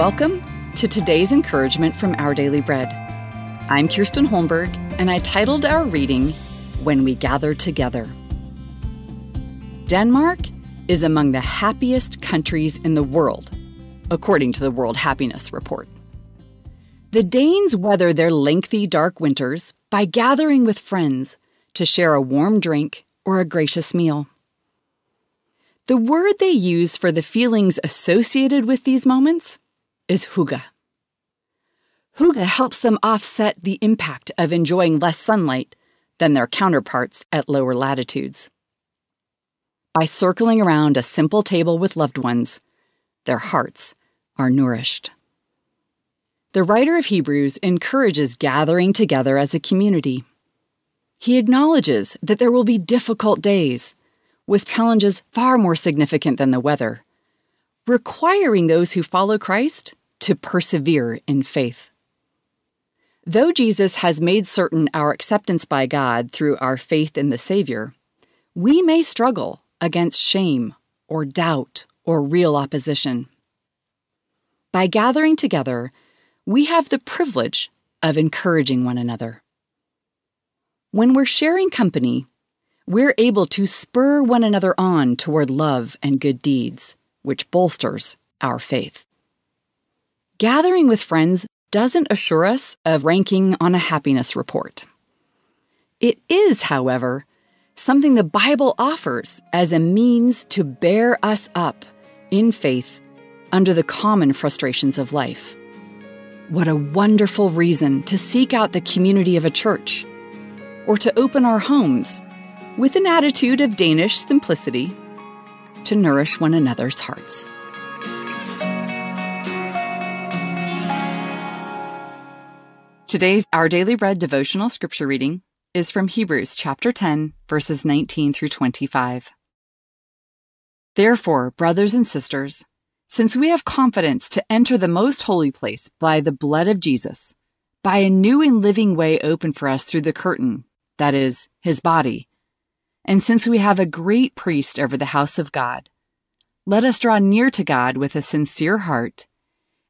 Welcome to today's encouragement from Our Daily Bread. I'm Kirsten Holmberg, and I titled our reading, When We Gather Together. Denmark is among the happiest countries in the world, according to the World Happiness Report. The Danes weather their lengthy dark winters by gathering with friends to share a warm drink or a gracious meal. The word they use for the feelings associated with these moments is huga. Huga helps them offset the impact of enjoying less sunlight than their counterparts at lower latitudes. By circling around a simple table with loved ones, their hearts are nourished. The writer of Hebrews encourages gathering together as a community. He acknowledges that there will be difficult days, with challenges far more significant than the weather, requiring those who follow Christ to persevere in faith. Though Jesus has made certain our acceptance by God through our faith in the Savior, we may struggle against shame or doubt or real opposition. By gathering together, we have the privilege of encouraging one another. When we're sharing company, we're able to spur one another on toward love and good deeds, which bolsters our faith. Gathering with friends doesn't assure us of ranking on a happiness report. It is, however, something the Bible offers as a means to bear us up in faith under the common frustrations of life. What a wonderful reason to seek out the community of a church, or to open our homes with an attitude of Danish simplicity to nourish one another's hearts. Today's Our Daily Bread devotional scripture reading is from Hebrews chapter 10, verses 19 through 25. Therefore, brothers and sisters, since we have confidence to enter the most holy place by the blood of Jesus, by a new and living way open for us through the curtain, that is, his body, and since we have a great priest over the house of God, let us draw near to God with a sincere heart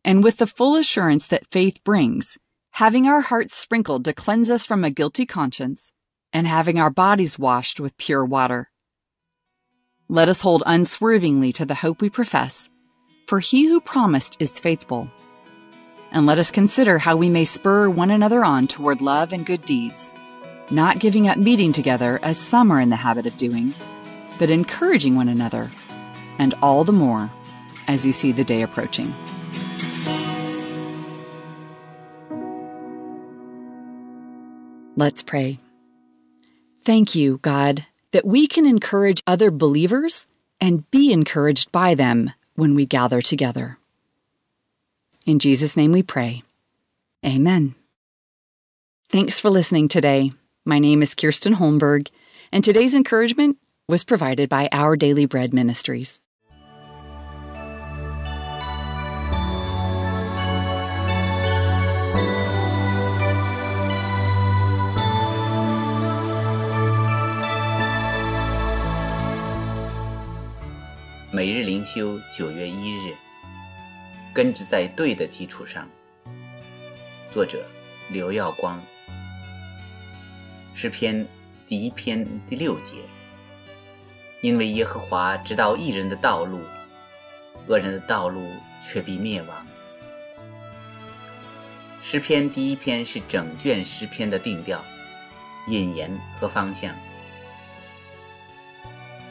and with the full assurance that faith brings having our hearts sprinkled to cleanse us from a guilty conscience, and having our bodies washed with pure water. Let us hold unswervingly to the hope we profess, for he who promised is faithful. And let us consider how we may spur one another on toward love and good deeds, not giving up meeting together as some are in the habit of doing, but encouraging one another, and all the more as you see the day approaching. Let's pray. Thank you, God, that we can encourage other believers and be encouraged by them when we gather together. In Jesus' name we pray. Amen. Thanks for listening today. My name is Kirsten Holmberg, and today's encouragement was provided by Our Daily Bread Ministries. 每日灵修，九月一日，根植在对的基础上。作者：刘耀光。诗篇第一篇第六节。因为耶和华知道一人的道路，恶人的道路却必灭亡。诗篇第一篇是整卷诗篇的定调、引言和方向。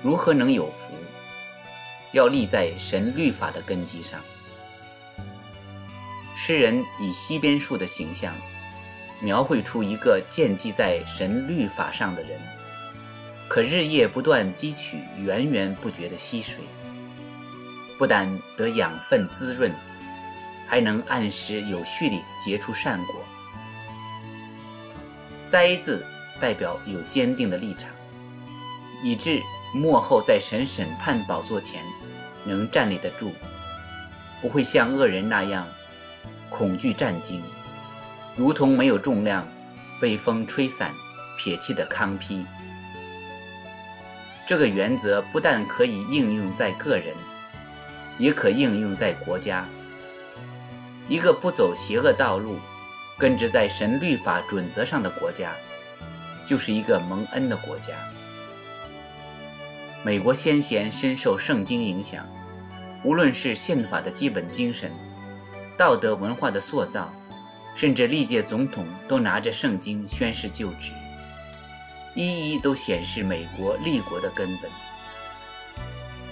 如何能有福？要立在神律法的根基上。诗人以西边树的形象，描绘出一个建基在神律法上的人，可日夜不断汲取源源不绝的溪水，不但得养分滋润，还能按时有序地结出善果。栽字代表有坚定的立场，以致。幕后在神审判宝座前，能站立得住，不会像恶人那样恐惧战惊，如同没有重量、被风吹散、撇弃的糠坯。这个原则不但可以应用在个人，也可应用在国家。一个不走邪恶道路、根植在神律法准则上的国家，就是一个蒙恩的国家。美国先贤深受圣经影响，无论是宪法的基本精神、道德文化的塑造，甚至历届总统都拿着圣经宣誓就职，一一都显示美国立国的根本。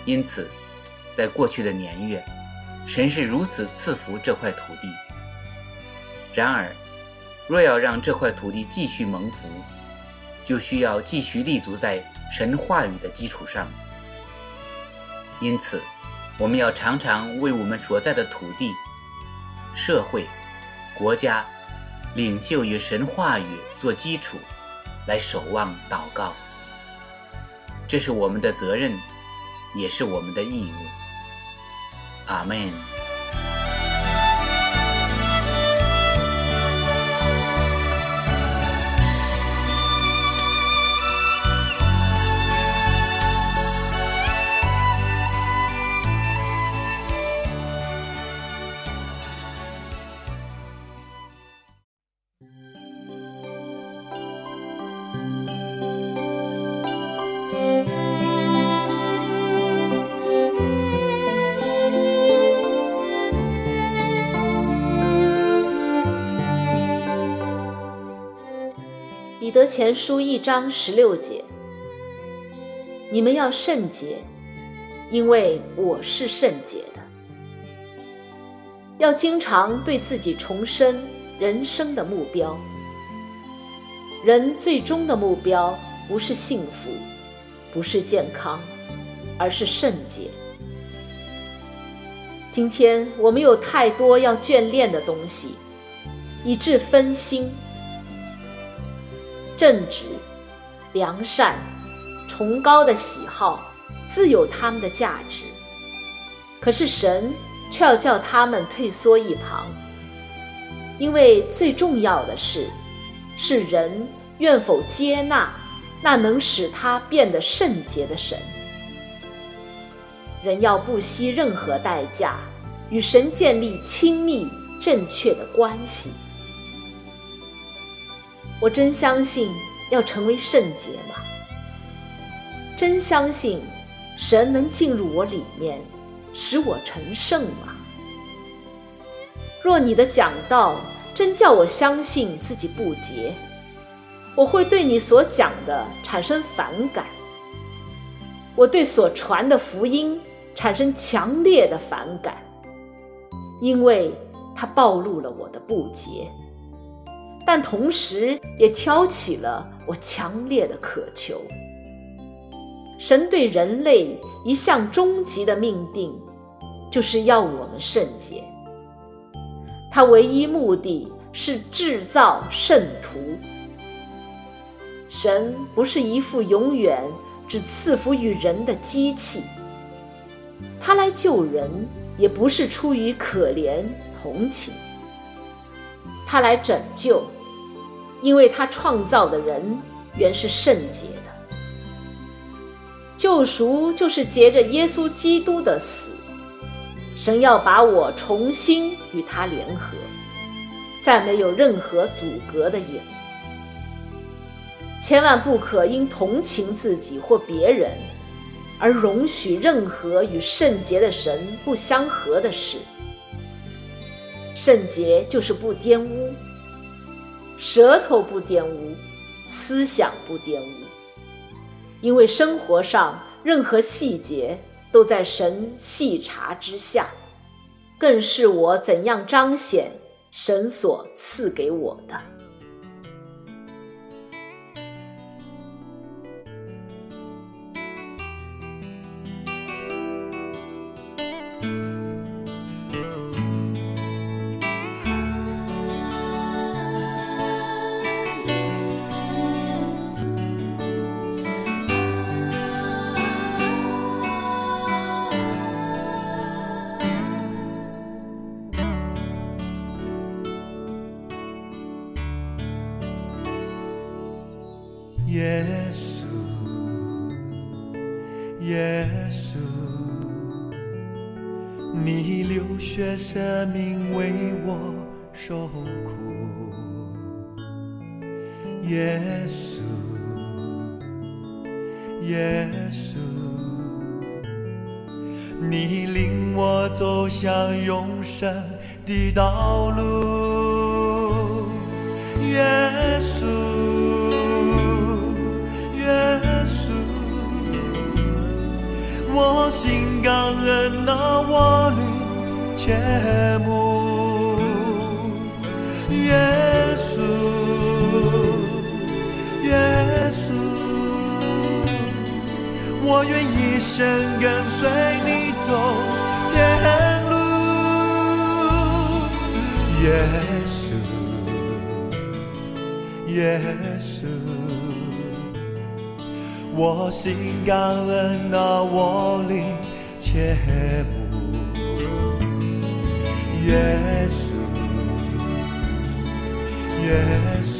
因此，在过去的年月，神是如此赐福这块土地。然而，若要让这块土地继续蒙福，就需要继续立足在神话语的基础上。因此，我们要常常为我们所在的土地、社会、国家、领袖与神话语做基础，来守望祷告。这是我们的责任。也是我们的义务。阿门。彼得前书一章十六节：你们要圣洁，因为我是圣洁的。要经常对自己重申人生的目标。人最终的目标不是幸福，不是健康，而是圣洁。今天我们有太多要眷恋的东西，以致分心。正直、良善、崇高的喜好，自有他们的价值。可是神却要叫他们退缩一旁，因为最重要的是，是人愿否接纳那能使他变得圣洁的神。人要不惜任何代价，与神建立亲密正确的关系。我真相信要成为圣洁吗？真相信神能进入我里面，使我成圣吗？若你的讲道真叫我相信自己不洁，我会对你所讲的产生反感。我对所传的福音产生强烈的反感，因为它暴露了我的不洁。但同时也挑起了我强烈的渴求。神对人类一项终极的命定，就是要我们圣洁。他唯一目的是制造圣徒。神不是一副永远只赐福于人的机器。他来救人，也不是出于可怜同情。他来拯救。因为他创造的人原是圣洁的，救赎就是借着耶稣基督的死，神要把我重新与他联合，再没有任何阻隔的影。千万不可因同情自己或别人，而容许任何与圣洁的神不相合的事。圣洁就是不玷污。舌头不玷污，思想不玷污，因为生活上任何细节都在神细察之下，更是我怎样彰显神所赐给我的。耶稣，耶稣，你流血舍命为我受苦，耶稣，耶稣，你领我走向永生的道路，耶稣，我灵切慕，耶稣，耶稣，我愿一生跟随你走天路，耶稣，耶稣。我心感恩那我灵切慕，耶稣，耶稣，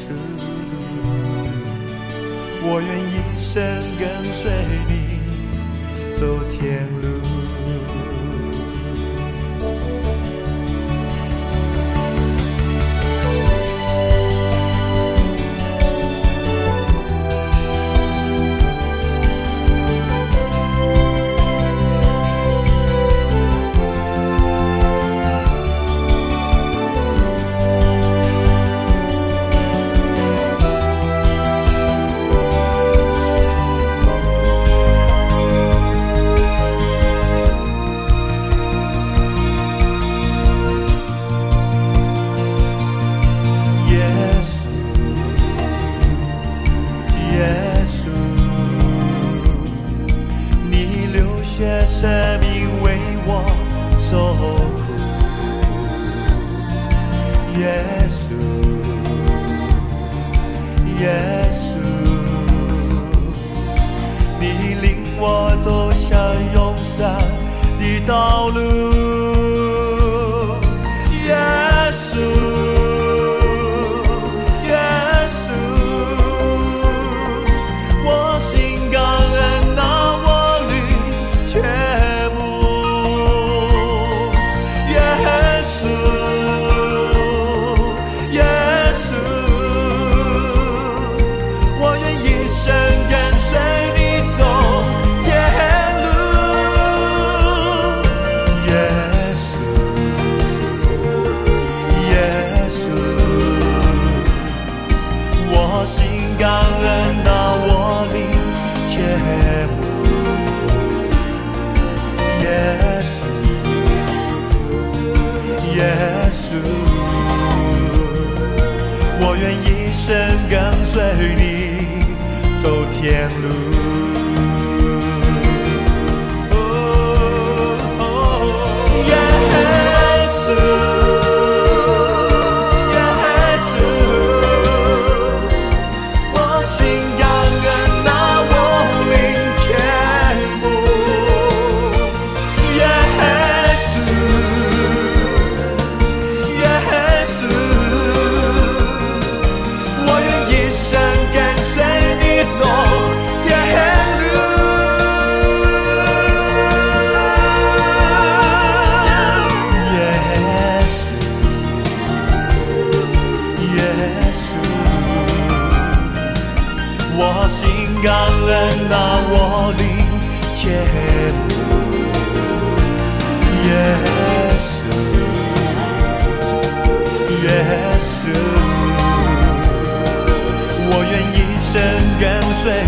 我愿一生跟随你走天路。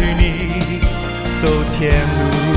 与你走天路，